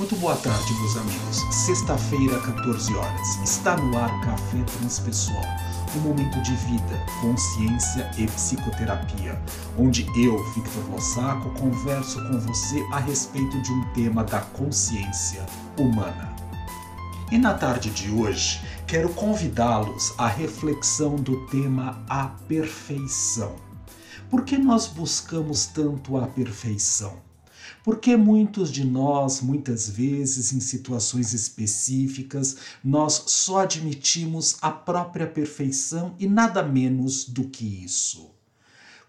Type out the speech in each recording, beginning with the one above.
Muito boa tarde, meus amigos. Sexta-feira, 14 horas. Está no ar Café Transpessoal, um momento de vida, consciência e psicoterapia, onde eu, Victor Lossaco, converso com você a respeito de um tema da consciência humana. E na tarde de hoje, quero convidá-los à reflexão do tema a perfeição. Por que nós buscamos tanto a perfeição? Porque muitos de nós, muitas vezes, em situações específicas, nós só admitimos a própria perfeição e nada menos do que isso.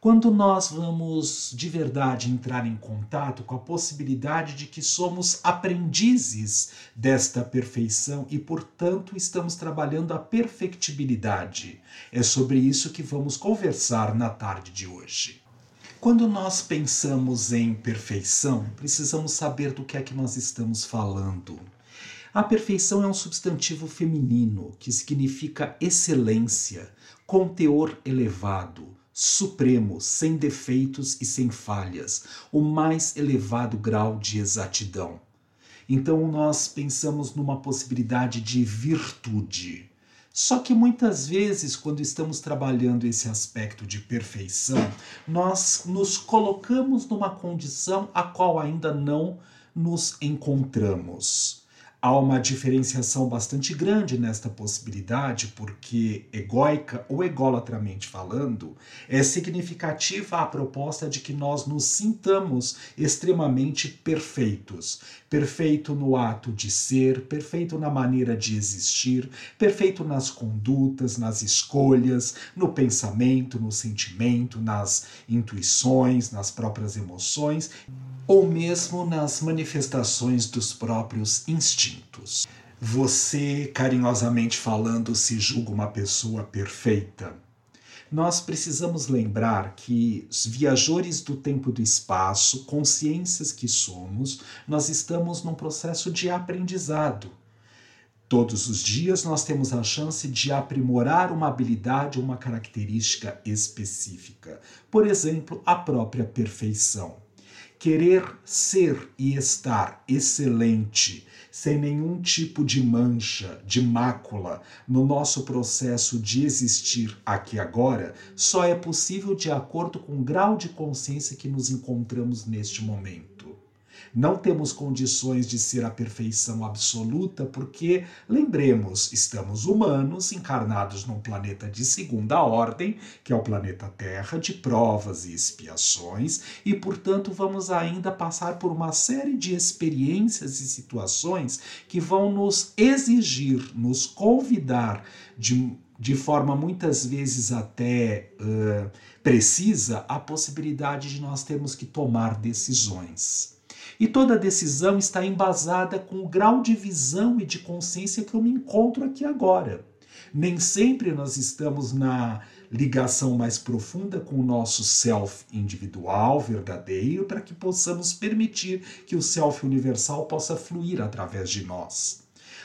Quando nós vamos de verdade entrar em contato com a possibilidade de que somos aprendizes desta perfeição e, portanto, estamos trabalhando a perfectibilidade, é sobre isso que vamos conversar na tarde de hoje. Quando nós pensamos em perfeição, precisamos saber do que é que nós estamos falando. A perfeição é um substantivo feminino que significa excelência, com teor elevado, supremo, sem defeitos e sem falhas, o mais elevado grau de exatidão. Então nós pensamos numa possibilidade de virtude. Só que muitas vezes, quando estamos trabalhando esse aspecto de perfeição, nós nos colocamos numa condição a qual ainda não nos encontramos. Há uma diferenciação bastante grande nesta possibilidade, porque egóica ou egolatramente falando, é significativa a proposta de que nós nos sintamos extremamente perfeitos. Perfeito no ato de ser, perfeito na maneira de existir, perfeito nas condutas, nas escolhas, no pensamento, no sentimento, nas intuições, nas próprias emoções ou mesmo nas manifestações dos próprios instintos. Você, carinhosamente falando, se julga uma pessoa perfeita? Nós precisamos lembrar que, viajores do tempo e do espaço, consciências que somos, nós estamos num processo de aprendizado. Todos os dias nós temos a chance de aprimorar uma habilidade ou uma característica específica. Por exemplo, a própria perfeição querer ser e estar excelente, sem nenhum tipo de mancha, de mácula no nosso processo de existir aqui agora, só é possível de acordo com o grau de consciência que nos encontramos neste momento. Não temos condições de ser a perfeição absoluta, porque, lembremos, estamos humanos encarnados num planeta de segunda ordem, que é o planeta Terra, de provas e expiações, e, portanto, vamos ainda passar por uma série de experiências e situações que vão nos exigir, nos convidar de de forma muitas vezes até uh, precisa, a possibilidade de nós termos que tomar decisões. E toda decisão está embasada com o grau de visão e de consciência que eu me encontro aqui agora. Nem sempre nós estamos na ligação mais profunda com o nosso self individual, verdadeiro, para que possamos permitir que o self universal possa fluir através de nós.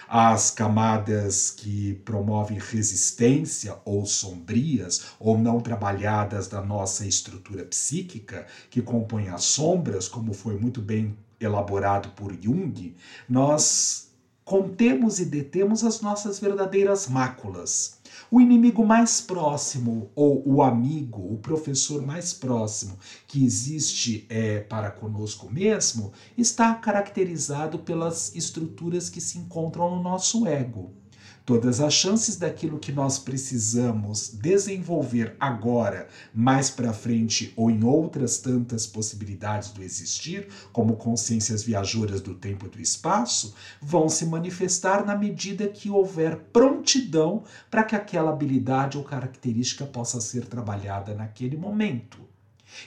As camadas que promovem resistência ou sombrias ou não trabalhadas da nossa estrutura psíquica, que compõem as sombras, como foi muito bem elaborado por Jung, nós contemos e detemos as nossas verdadeiras máculas. O inimigo mais próximo, ou o amigo, o professor mais próximo que existe é, para conosco mesmo, está caracterizado pelas estruturas que se encontram no nosso ego. Todas as chances daquilo que nós precisamos desenvolver agora, mais para frente ou em outras tantas possibilidades do existir, como consciências viajoras do tempo e do espaço, vão se manifestar na medida que houver prontidão para que aquela habilidade ou característica possa ser trabalhada naquele momento.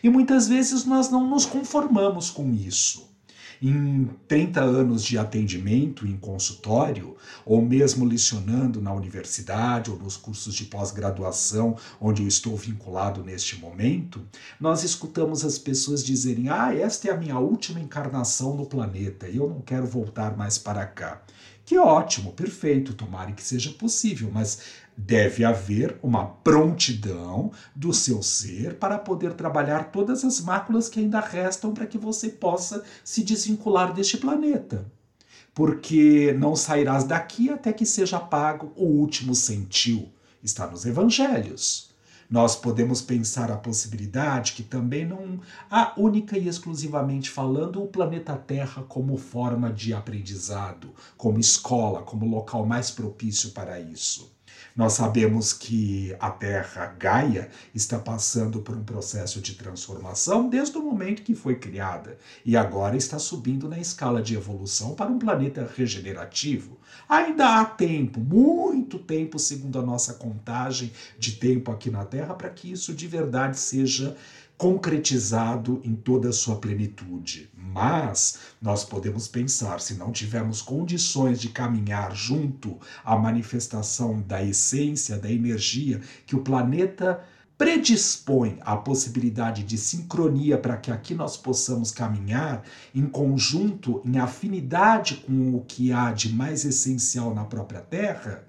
E muitas vezes nós não nos conformamos com isso em 30 anos de atendimento em consultório, ou mesmo lecionando na universidade ou nos cursos de pós-graduação onde eu estou vinculado neste momento, nós escutamos as pessoas dizerem: Ah, esta é a minha última encarnação no planeta e eu não quero voltar mais para cá. Que ótimo, perfeito, tomara que seja possível, mas deve haver uma prontidão do seu ser para poder trabalhar todas as máculas que ainda restam para que você possa se desvincular deste planeta. porque não sairás daqui até que seja pago o último centil. Está nos evangelhos. Nós podemos pensar a possibilidade que também não há única e exclusivamente falando o planeta Terra como forma de aprendizado, como escola, como local mais propício para isso. Nós sabemos que a Terra Gaia está passando por um processo de transformação desde o momento que foi criada e agora está subindo na escala de evolução para um planeta regenerativo. Ainda há tempo, muito tempo, segundo a nossa contagem de tempo aqui na Terra, para que isso de verdade seja concretizado em toda a sua plenitude. Mas nós podemos pensar, se não tivermos condições de caminhar junto à manifestação da essência, da energia que o planeta predispõe à possibilidade de sincronia para que aqui nós possamos caminhar em conjunto, em afinidade com o que há de mais essencial na própria Terra,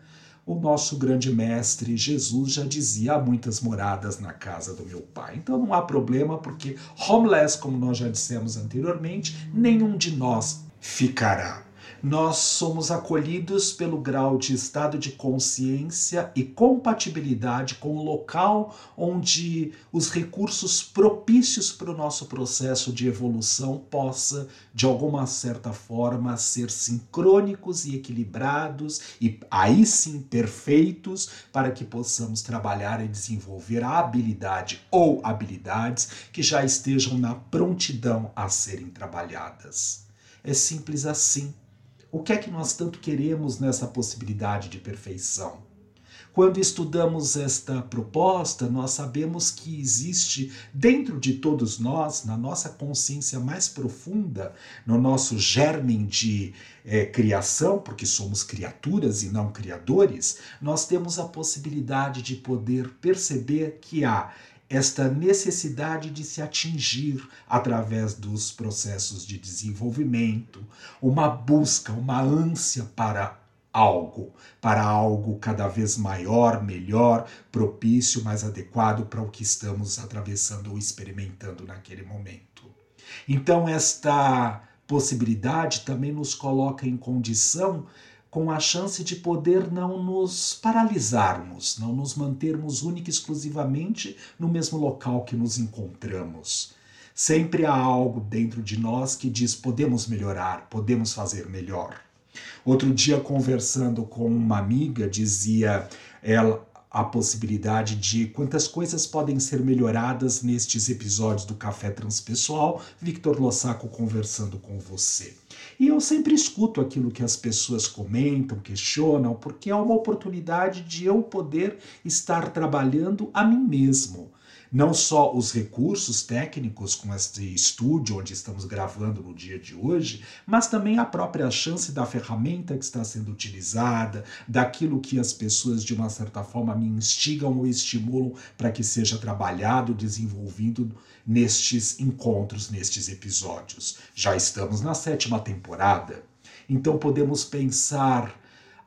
o nosso grande mestre Jesus já dizia: há muitas moradas na casa do meu pai. Então não há problema, porque homeless, como nós já dissemos anteriormente, nenhum de nós ficará nós somos acolhidos pelo grau de estado de consciência e compatibilidade com o local onde os recursos propícios para o nosso processo de evolução possa, de alguma certa forma, ser sincrônicos e equilibrados e aí sim perfeitos para que possamos trabalhar e desenvolver a habilidade ou habilidades que já estejam na prontidão a serem trabalhadas. É simples assim. O que é que nós tanto queremos nessa possibilidade de perfeição? Quando estudamos esta proposta, nós sabemos que existe dentro de todos nós, na nossa consciência mais profunda, no nosso germen de é, criação, porque somos criaturas e não criadores, nós temos a possibilidade de poder perceber que há esta necessidade de se atingir através dos processos de desenvolvimento, uma busca, uma ânsia para algo, para algo cada vez maior, melhor, propício, mais adequado para o que estamos atravessando ou experimentando naquele momento. Então, esta possibilidade também nos coloca em condição com a chance de poder não nos paralisarmos, não nos mantermos única e exclusivamente no mesmo local que nos encontramos. Sempre há algo dentro de nós que diz: podemos melhorar, podemos fazer melhor. Outro dia, conversando com uma amiga, dizia ela a possibilidade de quantas coisas podem ser melhoradas nestes episódios do Café Transpessoal. Victor Lossaco conversando com você. E eu sempre escuto aquilo que as pessoas comentam, questionam, porque é uma oportunidade de eu poder estar trabalhando a mim mesmo não só os recursos técnicos com este estúdio onde estamos gravando no dia de hoje, mas também a própria chance da ferramenta que está sendo utilizada, daquilo que as pessoas de uma certa forma me instigam ou estimulam para que seja trabalhado, desenvolvido nestes encontros, nestes episódios. Já estamos na sétima temporada, então podemos pensar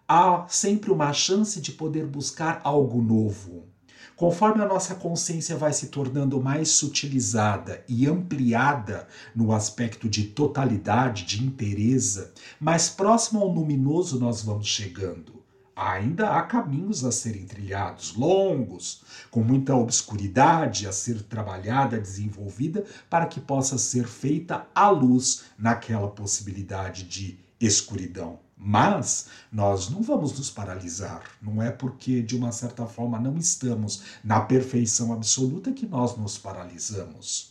há sempre uma chance de poder buscar algo novo Conforme a nossa consciência vai se tornando mais sutilizada e ampliada no aspecto de totalidade, de inteireza, mais próximo ao luminoso nós vamos chegando. Ainda há caminhos a serem trilhados, longos, com muita obscuridade a ser trabalhada, desenvolvida, para que possa ser feita a luz naquela possibilidade de escuridão. Mas nós não vamos nos paralisar. Não é porque, de uma certa forma, não estamos na perfeição absoluta que nós nos paralisamos.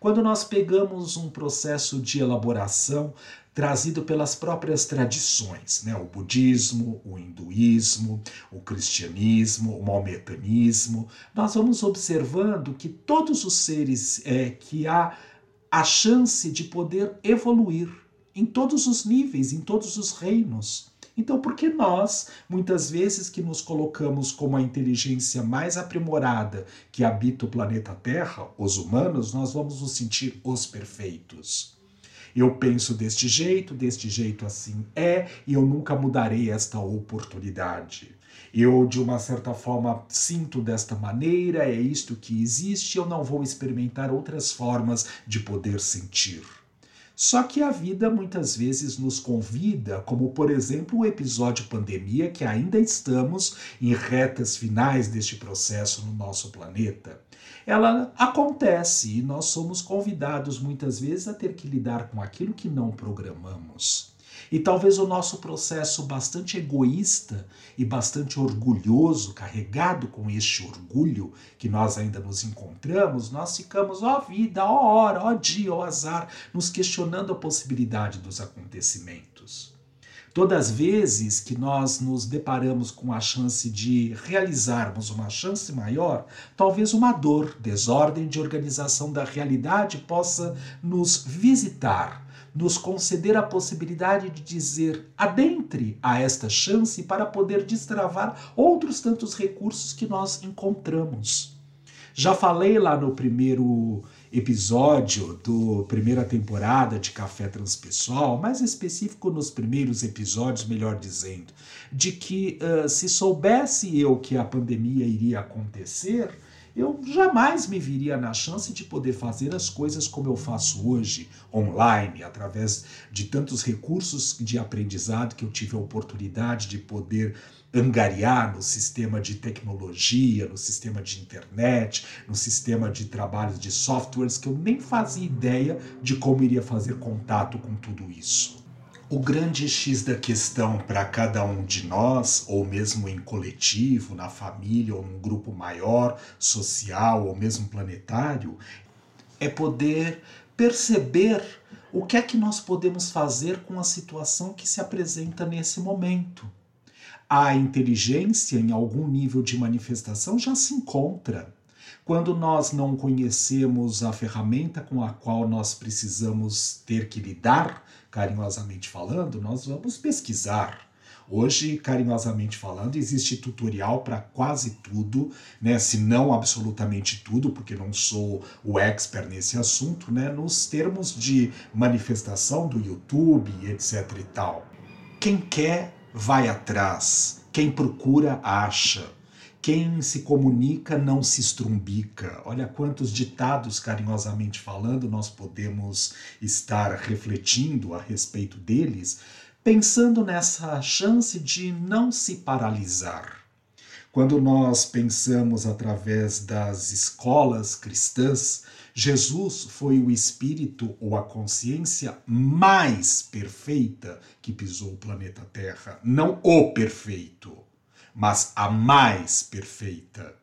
Quando nós pegamos um processo de elaboração trazido pelas próprias tradições, né? o budismo, o hinduísmo, o cristianismo, o maometanismo, nós vamos observando que todos os seres é, que há a chance de poder evoluir em todos os níveis, em todos os reinos. Então, por que nós, muitas vezes que nos colocamos como a inteligência mais aprimorada que habita o planeta Terra, os humanos, nós vamos nos sentir os perfeitos? Eu penso deste jeito, deste jeito assim é, e eu nunca mudarei esta oportunidade. Eu, de uma certa forma, sinto desta maneira, é isto que existe, eu não vou experimentar outras formas de poder sentir. Só que a vida muitas vezes nos convida, como por exemplo o episódio pandemia, que ainda estamos em retas finais deste processo no nosso planeta. Ela acontece e nós somos convidados muitas vezes a ter que lidar com aquilo que não programamos. E talvez o nosso processo bastante egoísta e bastante orgulhoso, carregado com este orgulho que nós ainda nos encontramos, nós ficamos, ó vida, ó hora, ó dia, ó azar, nos questionando a possibilidade dos acontecimentos. Todas as vezes que nós nos deparamos com a chance de realizarmos uma chance maior, talvez uma dor, desordem de organização da realidade possa nos visitar nos conceder a possibilidade de dizer adentre a esta chance para poder destravar outros tantos recursos que nós encontramos. Já falei lá no primeiro episódio do primeira temporada de Café Transpessoal, mais específico nos primeiros episódios, melhor dizendo, de que uh, se soubesse eu que a pandemia iria acontecer, eu jamais me viria na chance de poder fazer as coisas como eu faço hoje, online, através de tantos recursos de aprendizado que eu tive a oportunidade de poder angariar no sistema de tecnologia, no sistema de internet, no sistema de trabalhos de softwares que eu nem fazia ideia de como iria fazer contato com tudo isso. O grande X da questão para cada um de nós, ou mesmo em coletivo, na família, ou num grupo maior, social, ou mesmo planetário, é poder perceber o que é que nós podemos fazer com a situação que se apresenta nesse momento. A inteligência, em algum nível de manifestação, já se encontra. Quando nós não conhecemos a ferramenta com a qual nós precisamos ter que lidar, carinhosamente falando, nós vamos pesquisar. Hoje, carinhosamente falando, existe tutorial para quase tudo, né? Se não absolutamente tudo, porque não sou o expert nesse assunto, né? Nos termos de manifestação do YouTube, etc e tal. Quem quer, vai atrás. Quem procura, acha. Quem se comunica não se estrumbica. Olha quantos ditados, carinhosamente falando, nós podemos estar refletindo a respeito deles, pensando nessa chance de não se paralisar. Quando nós pensamos através das escolas cristãs, Jesus foi o espírito ou a consciência mais perfeita que pisou o planeta Terra, não o perfeito mas a mais perfeita.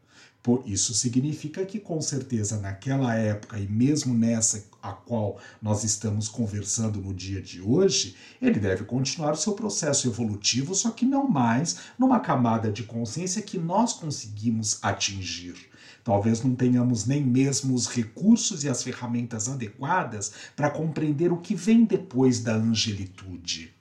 Por isso significa que com certeza naquela época e mesmo nessa a qual nós estamos conversando no dia de hoje, ele deve continuar o seu processo evolutivo, só que não mais numa camada de consciência que nós conseguimos atingir. Talvez não tenhamos nem mesmo os recursos e as ferramentas adequadas para compreender o que vem depois da angelitude.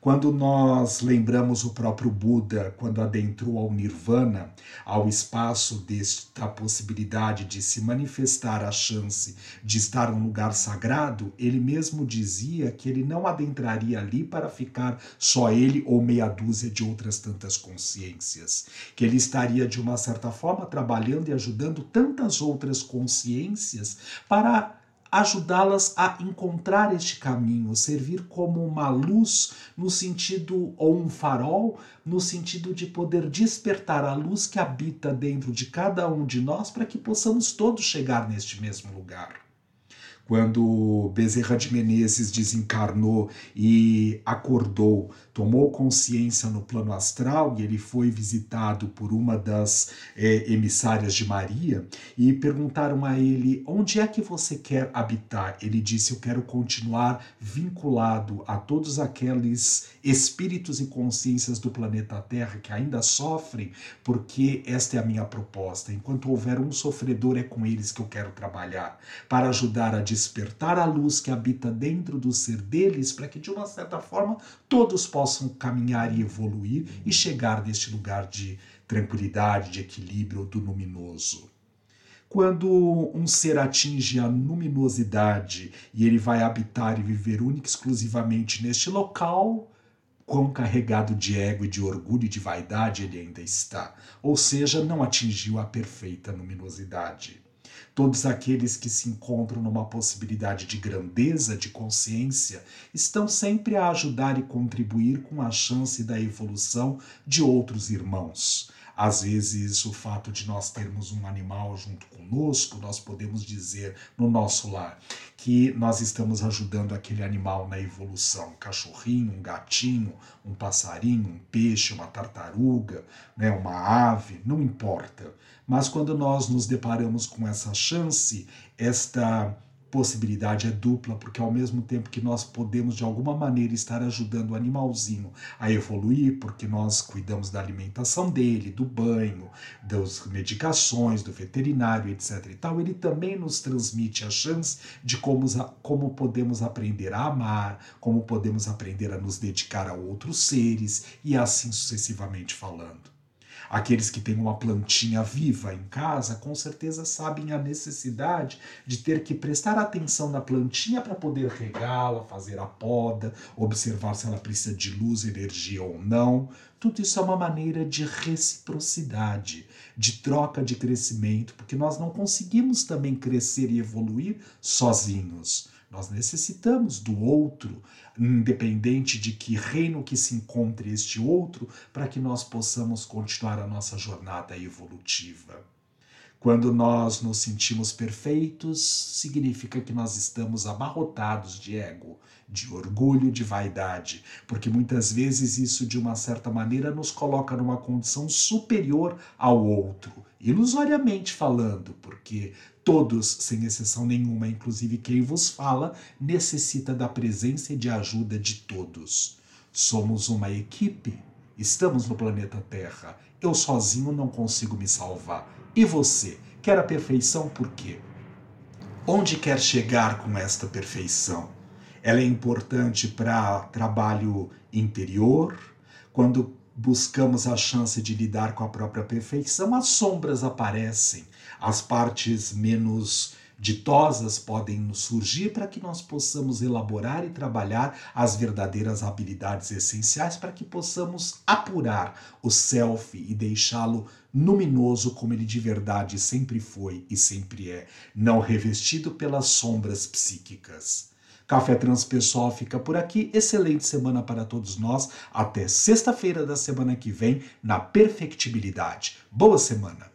Quando nós lembramos o próprio Buda, quando adentrou ao Nirvana, ao espaço desta possibilidade de se manifestar a chance de estar num lugar sagrado, ele mesmo dizia que ele não adentraria ali para ficar só ele ou meia dúzia de outras tantas consciências, que ele estaria de uma certa forma trabalhando e ajudando tantas outras consciências para ajudá-las a encontrar este caminho, servir como uma luz no sentido ou um farol no sentido de poder despertar a luz que habita dentro de cada um de nós para que possamos todos chegar neste mesmo lugar quando Bezerra de Menezes desencarnou e acordou, tomou consciência no plano astral e ele foi visitado por uma das é, emissárias de Maria e perguntaram a ele onde é que você quer habitar. Ele disse: Eu quero continuar vinculado a todos aqueles espíritos e consciências do planeta Terra que ainda sofrem, porque esta é a minha proposta. Enquanto houver um sofredor, é com eles que eu quero trabalhar para ajudar a despertar a luz que habita dentro do ser deles, para que de uma certa forma todos possam caminhar e evoluir e chegar neste lugar de tranquilidade, de equilíbrio do luminoso. Quando um ser atinge a luminosidade e ele vai habitar e viver única e exclusivamente neste local, quão carregado de ego e de orgulho e de vaidade ele ainda está, ou seja, não atingiu a perfeita luminosidade. Todos aqueles que se encontram numa possibilidade de grandeza, de consciência, estão sempre a ajudar e contribuir com a chance da evolução de outros irmãos. Às vezes, o fato de nós termos um animal junto conosco, nós podemos dizer no nosso lar que nós estamos ajudando aquele animal na evolução. Um cachorrinho, um gatinho, um passarinho, um peixe, uma tartaruga, né, uma ave, não importa. Mas quando nós nos deparamos com essa chance, esta possibilidade é dupla, porque ao mesmo tempo que nós podemos de alguma maneira estar ajudando o animalzinho a evoluir, porque nós cuidamos da alimentação dele, do banho, das medicações, do veterinário, etc. e tal, ele também nos transmite a chance de como, como podemos aprender a amar, como podemos aprender a nos dedicar a outros seres e assim sucessivamente falando. Aqueles que têm uma plantinha viva em casa, com certeza sabem a necessidade de ter que prestar atenção na plantinha para poder regá-la, fazer a poda, observar se ela precisa de luz, energia ou não. Tudo isso é uma maneira de reciprocidade, de troca de crescimento, porque nós não conseguimos também crescer e evoluir sozinhos. Nós necessitamos do outro, independente de que reino que se encontre este outro, para que nós possamos continuar a nossa jornada evolutiva. Quando nós nos sentimos perfeitos, significa que nós estamos abarrotados de ego, de orgulho, de vaidade, porque muitas vezes isso, de uma certa maneira, nos coloca numa condição superior ao outro, ilusoriamente falando, porque Todos, sem exceção nenhuma, inclusive quem vos fala, necessita da presença e de ajuda de todos. Somos uma equipe. Estamos no planeta Terra. Eu sozinho não consigo me salvar. E você? Quer a perfeição por quê? Onde quer chegar com esta perfeição? Ela é importante para trabalho interior, quando buscamos a chance de lidar com a própria perfeição, as sombras aparecem, as partes menos ditosas podem surgir para que nós possamos elaborar e trabalhar as verdadeiras habilidades essenciais para que possamos apurar o self e deixá-lo luminoso como ele de verdade sempre foi e sempre é, não revestido pelas sombras psíquicas. Café Transpessoal fica por aqui. Excelente semana para todos nós. Até sexta-feira da semana que vem, na Perfectibilidade. Boa semana!